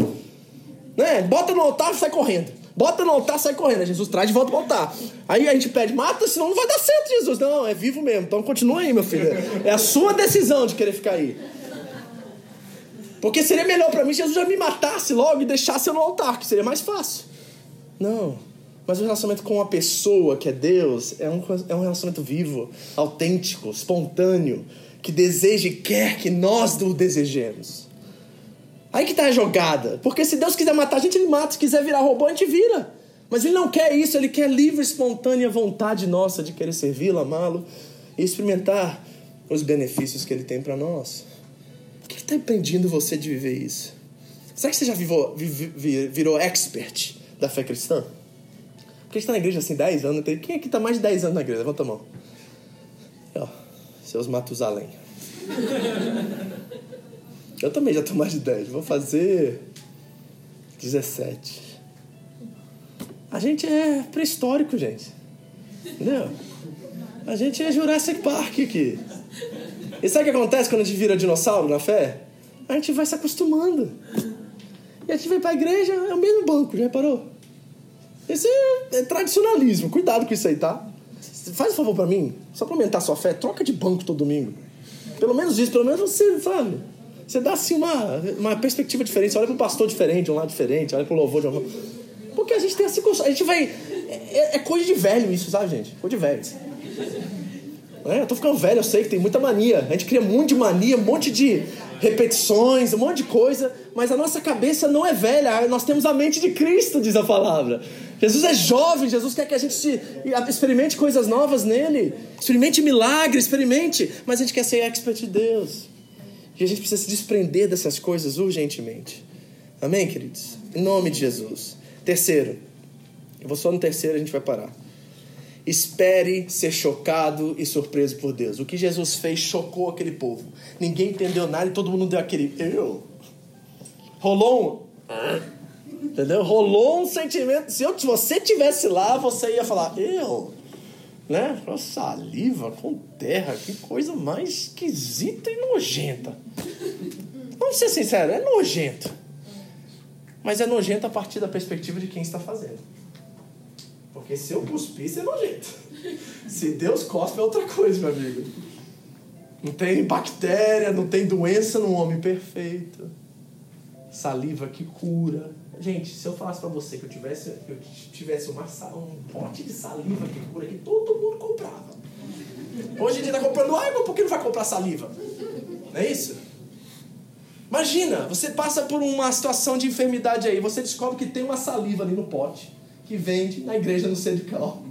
Né? Bota no altar e sai correndo. Bota no altar, sai correndo. Jesus traz de volta pro altar. Aí a gente pede, mata, senão não vai dar certo, Jesus. Não, é vivo mesmo. Então continua aí, meu filho. É a sua decisão de querer ficar aí. Porque seria melhor para mim se Jesus já me matasse logo e deixasse eu no altar, que seria mais fácil. Não. Mas o relacionamento com uma pessoa que é Deus é um, é um relacionamento vivo, autêntico, espontâneo, que deseja e quer que nós o desejemos. Aí que tá a jogada. Porque se Deus quiser matar a gente, ele mata. Se quiser virar robô, a gente vira. Mas ele não quer isso, ele quer livre, espontânea vontade nossa de querer servi-lo, amá-lo e experimentar os benefícios que ele tem para nós. O que está impedindo você de viver isso? Será que você já virou, virou expert da fé cristã? Porque a gente está na igreja assim 10 anos. Quem aqui está mais de 10 anos na igreja? Levanta a mão. Ó, seus Matusalém. Eu também já tô mais de 10. Vou fazer 17. A gente é pré-histórico, gente. Entendeu? A gente é Jurassic Park aqui. E sabe o que acontece quando a gente vira dinossauro na fé? A gente vai se acostumando. E a gente vem pra igreja, é o mesmo banco, já reparou? Esse é, é tradicionalismo. Cuidado com isso aí, tá? Faz um favor pra mim, só pra aumentar sua fé, troca de banco todo domingo. Pelo menos isso, pelo menos você, sabe? Você dá assim uma, uma perspectiva diferente. Você olha para um pastor diferente, um lado diferente, olha para o louvor de uma. Porque a gente tem assim. A gente vai. É, é, coisa de velho isso, sabe, gente? Coisa de velho. É, eu tô ficando velho, eu sei que tem muita mania. A gente cria um monte de mania, um monte de repetições, um monte de coisa, mas a nossa cabeça não é velha, nós temos a mente de Cristo, diz a palavra. Jesus é jovem, Jesus quer que a gente experimente coisas novas nele, experimente milagre, experimente, mas a gente quer ser expert de Deus. E a gente precisa se desprender dessas coisas urgentemente. Amém, queridos? Em nome de Jesus. Terceiro, eu vou só no terceiro a gente vai parar. Espere ser chocado e surpreso por Deus. O que Jesus fez chocou aquele povo. Ninguém entendeu nada e todo mundo deu aquele. Eu. Rolou um. Entendeu? Rolou um sentimento. Se, eu, se você tivesse lá, você ia falar, eu né? Saliva com terra, que coisa mais esquisita e nojenta. Vamos ser sinceros, é nojento. Mas é nojento a partir da perspectiva de quem está fazendo. Porque se eu cuspisse é nojento. Se Deus cospe é outra coisa, meu amigo. Não tem bactéria, não tem doença no homem perfeito. Saliva que cura Gente, se eu falasse para você que eu tivesse, eu tivesse uma, um pote de saliva que cura que todo mundo comprava. Hoje em dia tá comprando água, por que não vai comprar saliva? Não é isso? Imagina, você passa por uma situação de enfermidade aí, você descobre que tem uma saliva ali no pote que vende na igreja no Sedical.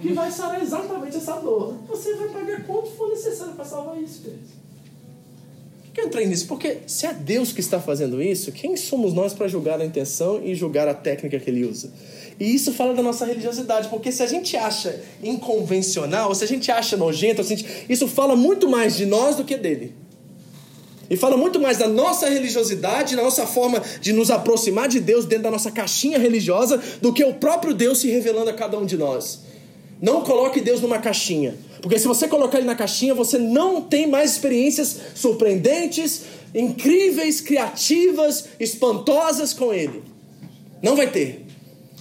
Que vai sarar exatamente essa dor. Você vai pagar quanto for necessário para salvar isso, queridos. Que eu entrei nisso? Porque se é Deus que está fazendo isso, quem somos nós para julgar a intenção e julgar a técnica que ele usa? E isso fala da nossa religiosidade, porque se a gente acha inconvencional, se a gente acha nojento, gente, isso fala muito mais de nós do que dele. E fala muito mais da nossa religiosidade, da nossa forma de nos aproximar de Deus dentro da nossa caixinha religiosa, do que o próprio Deus se revelando a cada um de nós. Não coloque Deus numa caixinha. Porque se você colocar ele na caixinha, você não tem mais experiências surpreendentes, incríveis, criativas, espantosas com ele. Não vai ter.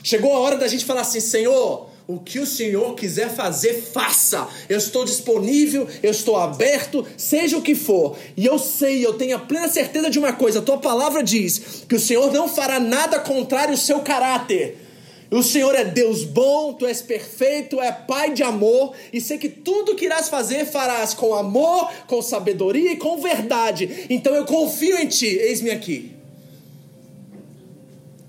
Chegou a hora da gente falar assim: Senhor, o que o Senhor quiser fazer, faça. Eu estou disponível, eu estou aberto, seja o que for. E eu sei, eu tenho a plena certeza de uma coisa: a tua palavra diz que o Senhor não fará nada contrário ao seu caráter. O Senhor é Deus bom, tu és perfeito, é Pai de amor, e sei que tudo que irás fazer farás com amor, com sabedoria e com verdade. Então eu confio em ti, eis-me aqui.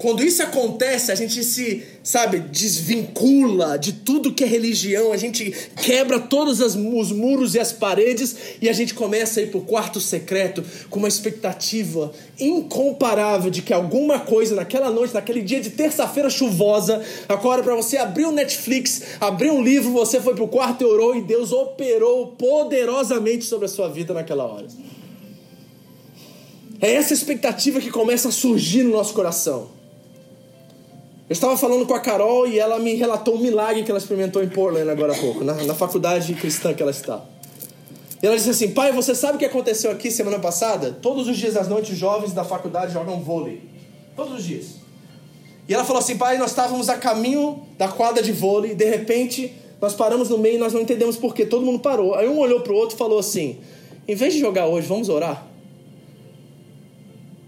Quando isso acontece, a gente se, sabe, desvincula de tudo que é religião, a gente quebra todos os muros e as paredes e a gente começa a ir para o quarto secreto com uma expectativa incomparável de que alguma coisa naquela noite, naquele dia de terça-feira chuvosa, agora para você abrir o Netflix, abrir um livro, você foi para o quarto e orou e Deus operou poderosamente sobre a sua vida naquela hora. É essa expectativa que começa a surgir no nosso coração. Eu estava falando com a Carol e ela me relatou um milagre que ela experimentou em Portland agora há pouco, na, na faculdade cristã que ela está. E ela disse assim: Pai, você sabe o que aconteceu aqui semana passada? Todos os dias das noites, os jovens da faculdade jogam vôlei. Todos os dias. E ela falou assim: Pai, nós estávamos a caminho da quadra de vôlei, e de repente nós paramos no meio e nós não entendemos por que todo mundo parou. Aí um olhou para o outro e falou assim: Em vez de jogar hoje, vamos orar?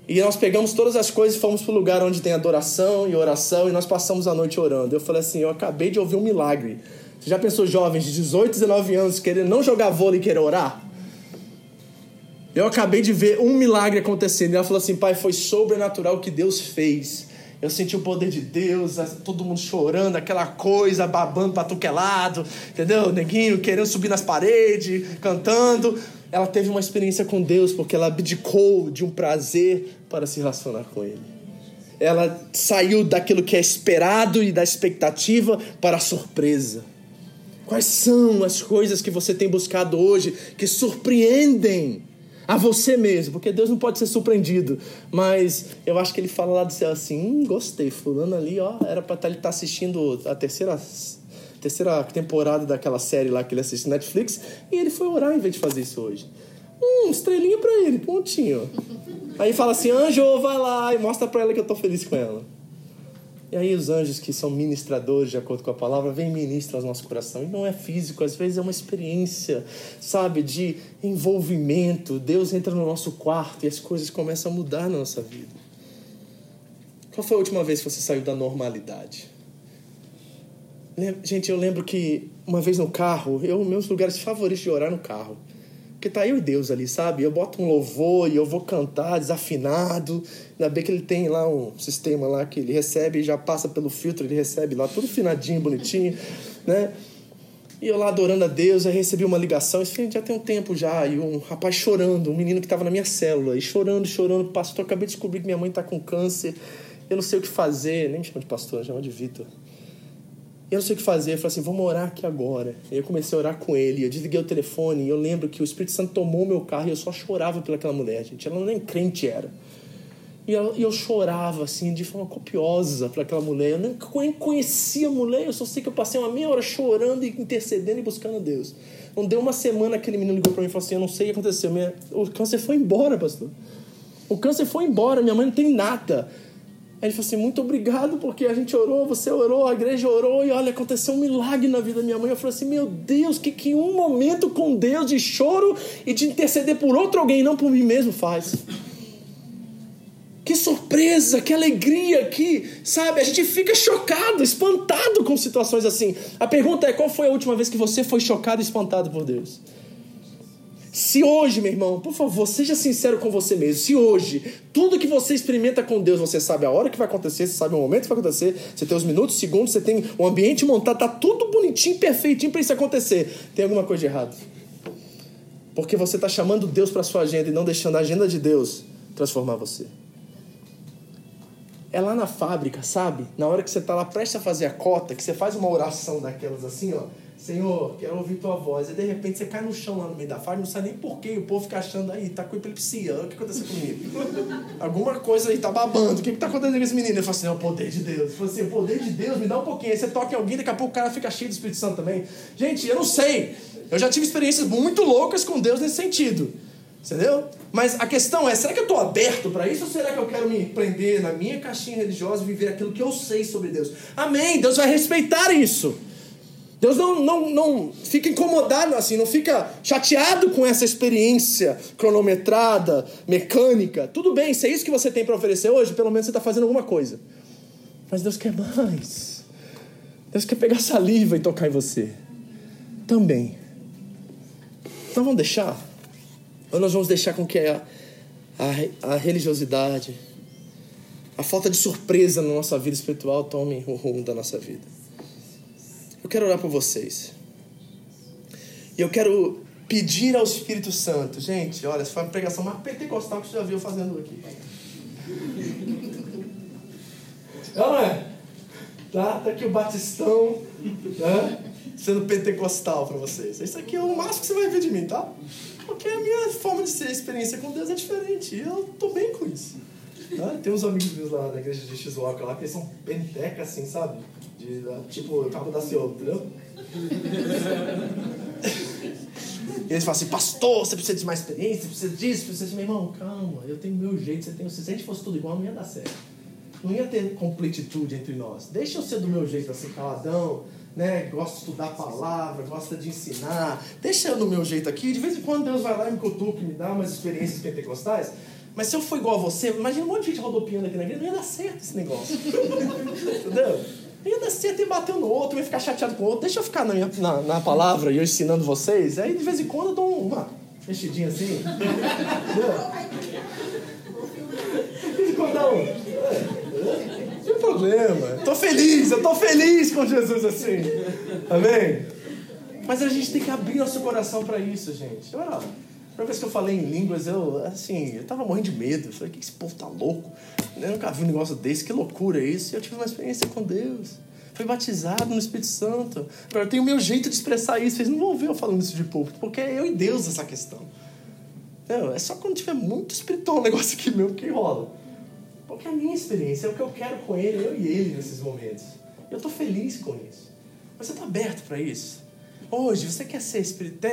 E nós pegamos todas as coisas e fomos para o lugar onde tem adoração e oração e nós passamos a noite orando. Eu falei assim: eu acabei de ouvir um milagre. Você já pensou, jovens de 18, 19 anos, querer não jogar vôlei e querer orar? Eu acabei de ver um milagre acontecendo. E ela falou assim: pai, foi sobrenatural o que Deus fez. Eu senti o poder de Deus, todo mundo chorando, aquela coisa, babando para que é lado, entendeu? Neguinho querendo subir nas paredes, cantando ela teve uma experiência com Deus porque ela abdicou de um prazer para se relacionar com Ele. Ela saiu daquilo que é esperado e da expectativa para a surpresa. Quais são as coisas que você tem buscado hoje que surpreendem a você mesmo? Porque Deus não pode ser surpreendido, mas eu acho que ele fala lá do céu assim: hum, gostei, fulano ali, ó, era para tá, ele estar tá assistindo a terceira terceira temporada daquela série lá que ele assiste na Netflix, e ele foi orar em vez de fazer isso hoje. Hum, estrelinha pra ele, pontinho. Aí fala assim, anjo, vai lá, e mostra pra ela que eu tô feliz com ela. E aí os anjos que são ministradores, de acordo com a palavra, vêm ministram ao nosso coração. E não é físico, às vezes é uma experiência, sabe, de envolvimento. Deus entra no nosso quarto e as coisas começam a mudar na nossa vida. Qual foi a última vez que você saiu da normalidade? Gente, eu lembro que uma vez no carro, eu meus lugares favoritos de orar no carro. Porque tá eu e Deus ali, sabe? Eu boto um louvor e eu vou cantar desafinado. Ainda bem que ele tem lá um sistema lá que ele recebe já passa pelo filtro, ele recebe lá tudo finadinho, bonitinho, né? E eu lá adorando a Deus, aí recebi uma ligação, isso já tem um tempo já, e um rapaz chorando, um menino que estava na minha célula, e chorando, chorando, pastor, acabei de descobrir que minha mãe está com câncer, eu não sei o que fazer, nem me chama de pastor, chama de Vitor. Eu não sei o que fazer. Eu falei assim, vamos orar aqui agora. Eu comecei a orar com ele. Eu desliguei o telefone e eu lembro que o Espírito Santo tomou meu carro e eu só chorava pelaquela mulher, gente. Ela nem crente era. E eu, eu chorava, assim, de forma copiosa para aquela mulher. Eu nem, nem conhecia a mulher, eu só sei que eu passei uma meia hora chorando e intercedendo e buscando a Deus. Não deu uma semana aquele menino ligou para mim e falou assim: Eu não sei o que aconteceu. Minha... O câncer foi embora, pastor. O câncer foi embora, minha mãe não tem nada. Aí ele falou assim: muito obrigado, porque a gente orou, você orou, a igreja orou, e olha, aconteceu um milagre na vida da minha mãe. Eu falei assim: meu Deus, que que um momento com Deus de choro e de interceder por outro alguém, não por mim mesmo, faz. Que surpresa, que alegria, que, sabe, a gente fica chocado, espantado com situações assim. A pergunta é: qual foi a última vez que você foi chocado e espantado por Deus? Se hoje, meu irmão, por favor, seja sincero com você mesmo. Se hoje, tudo que você experimenta com Deus, você sabe a hora que vai acontecer, você sabe o momento que vai acontecer, você tem os minutos, segundos, você tem o ambiente montado, tá tudo bonitinho, perfeitinho para isso acontecer. Tem alguma coisa de errado. Porque você está chamando Deus para sua agenda e não deixando a agenda de Deus transformar você. É lá na fábrica, sabe? Na hora que você está lá prestes a fazer a cota, que você faz uma oração daquelas assim, ó. Senhor, quero ouvir tua voz. E de repente você cai no chão lá no meio da fábrica, não sabe nem porquê. O povo fica achando aí, tá com epilepsia. O que aconteceu comigo? Alguma coisa aí tá babando. O que, que tá acontecendo com esse menino? Ele fala assim: é o poder de Deus. Ele fala assim: o poder de Deus, me dá um pouquinho. Aí você toca em alguém, daqui a pouco o cara fica cheio do Espírito Santo também. Gente, eu não sei. Eu já tive experiências muito loucas com Deus nesse sentido. Entendeu? Mas a questão é, será que eu estou aberto para isso ou será que eu quero me prender na minha caixinha religiosa e viver aquilo que eu sei sobre Deus? Amém! Deus vai respeitar isso. Deus não, não, não fica incomodado assim, não fica chateado com essa experiência cronometrada, mecânica. Tudo bem, se é isso que você tem para oferecer hoje, pelo menos você está fazendo alguma coisa. Mas Deus quer mais. Deus quer pegar saliva e tocar em você. Também. Nós vamos deixar? Ou nós vamos deixar com que a, a, a religiosidade, a falta de surpresa na nossa vida espiritual tome o rumo da nossa vida? Eu quero orar por vocês. E eu quero pedir ao Espírito Santo. Gente, olha, essa foi uma pregação mais pentecostal que você já viu fazendo aqui. Não é? Tá, tá aqui o batistão, né? Sendo pentecostal para vocês. Isso aqui é o máximo que você vai ver de mim, tá? Porque a minha forma de ser experiência com Deus é diferente. E eu tô bem com isso. Tá? Tem uns amigos meus lá na igreja de Shizuoka lá que eles são penteca assim, sabe? De, tipo, o cabo da Ciolo, entendeu? E eles falam assim, pastor, você precisa de mais experiência, você precisa disso, precisa de... Meu irmão, calma, eu tenho meu jeito, você tem o seu. Se a gente fosse tudo igual, não ia dar certo. Não ia ter completitude entre nós. Deixa eu ser do meu jeito, assim, caladão, né? Gosta de estudar a palavra, gosta de ensinar. Deixa eu do meu jeito aqui. De vez em quando Deus vai lá e me cutuca, me dá umas experiências pentecostais. Mas se eu for igual a você, imagina um monte de gente rodopiando aqui na igreja, não ia dar certo esse negócio. Entendeu? Ia dar certo e bater um no outro, ia ficar chateado com o outro. Deixa eu ficar na, minha, na, na palavra e eu ensinando vocês. Aí de vez em quando eu dou uma mexidinha assim. De vez em quando dá um. Não tem problema. Tô feliz, eu tô feliz com Jesus assim. Amém? Mas a gente tem que abrir nosso coração para isso, gente. Olha, a primeira vez que eu falei em línguas, eu, assim, eu tava morrendo de medo. Eu falei, que esse povo tá louco? Eu nunca vi um negócio desse, que loucura é isso? E eu tive uma experiência com Deus. Fui batizado no Espírito Santo. Agora, eu tenho o meu jeito de expressar isso. Vocês não vão ver eu falando isso de público, porque é eu e Deus essa questão. Não, é só quando tiver muito espiritual o negócio aqui mesmo que rola. Porque é a minha experiência, é o que eu quero com ele, eu e ele nesses momentos. Eu estou feliz com isso. Você está aberto para isso? Hoje, você quer ser espiritual,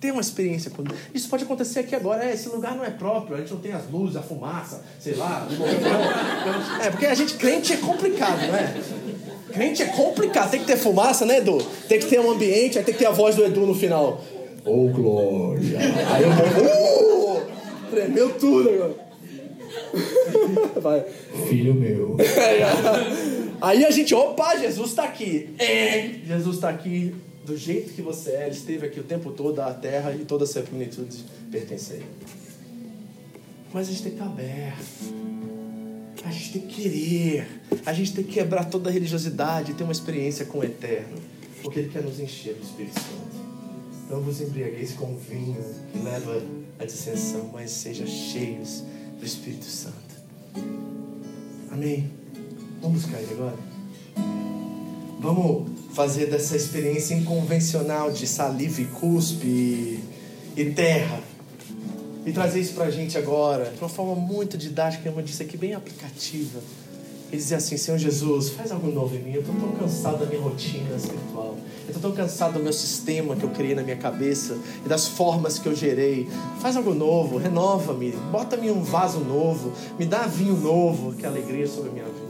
ter uma experiência com Deus. Isso pode acontecer aqui agora. É, esse lugar não é próprio, a gente não tem as luzes, a fumaça, sei lá. É, porque a gente, crente é complicado, não é? Crente é complicado. Tem que ter fumaça, né, Edu? Tem que ter um ambiente, aí tem que ter a voz do Edu no final. Oh, glória! Aí eu vou. Uh, tremeu tudo agora. Vai. Filho meu. Aí a gente, opa, Jesus está aqui. É, Jesus está aqui do jeito que você é. Ele esteve aqui o tempo todo, a terra e toda a sua plenitude pertence a Ele. Mas a gente tem que estar aberto. A gente tem que querer. A gente tem que quebrar toda a religiosidade e ter uma experiência com o Eterno. Porque Ele quer nos encher do Espírito Santo. Não vos embriagueis com vinho que leva à dissensão, mas sejam cheios do Espírito Santo. Amém? Vamos buscar Ele agora? Vamos fazer dessa experiência inconvencional de saliva e cuspe e terra e trazer isso pra gente agora de uma forma muito didática, como eu disse aqui, bem aplicativa. E dizer assim: Senhor Jesus, faz algo novo em mim. Eu estou tão cansado da minha rotina espiritual. Eu estou tão cansado do meu sistema que eu criei na minha cabeça e das formas que eu gerei. Faz algo novo, renova-me, bota-me um vaso novo, me dá vinho novo, que alegria sobre a minha vida.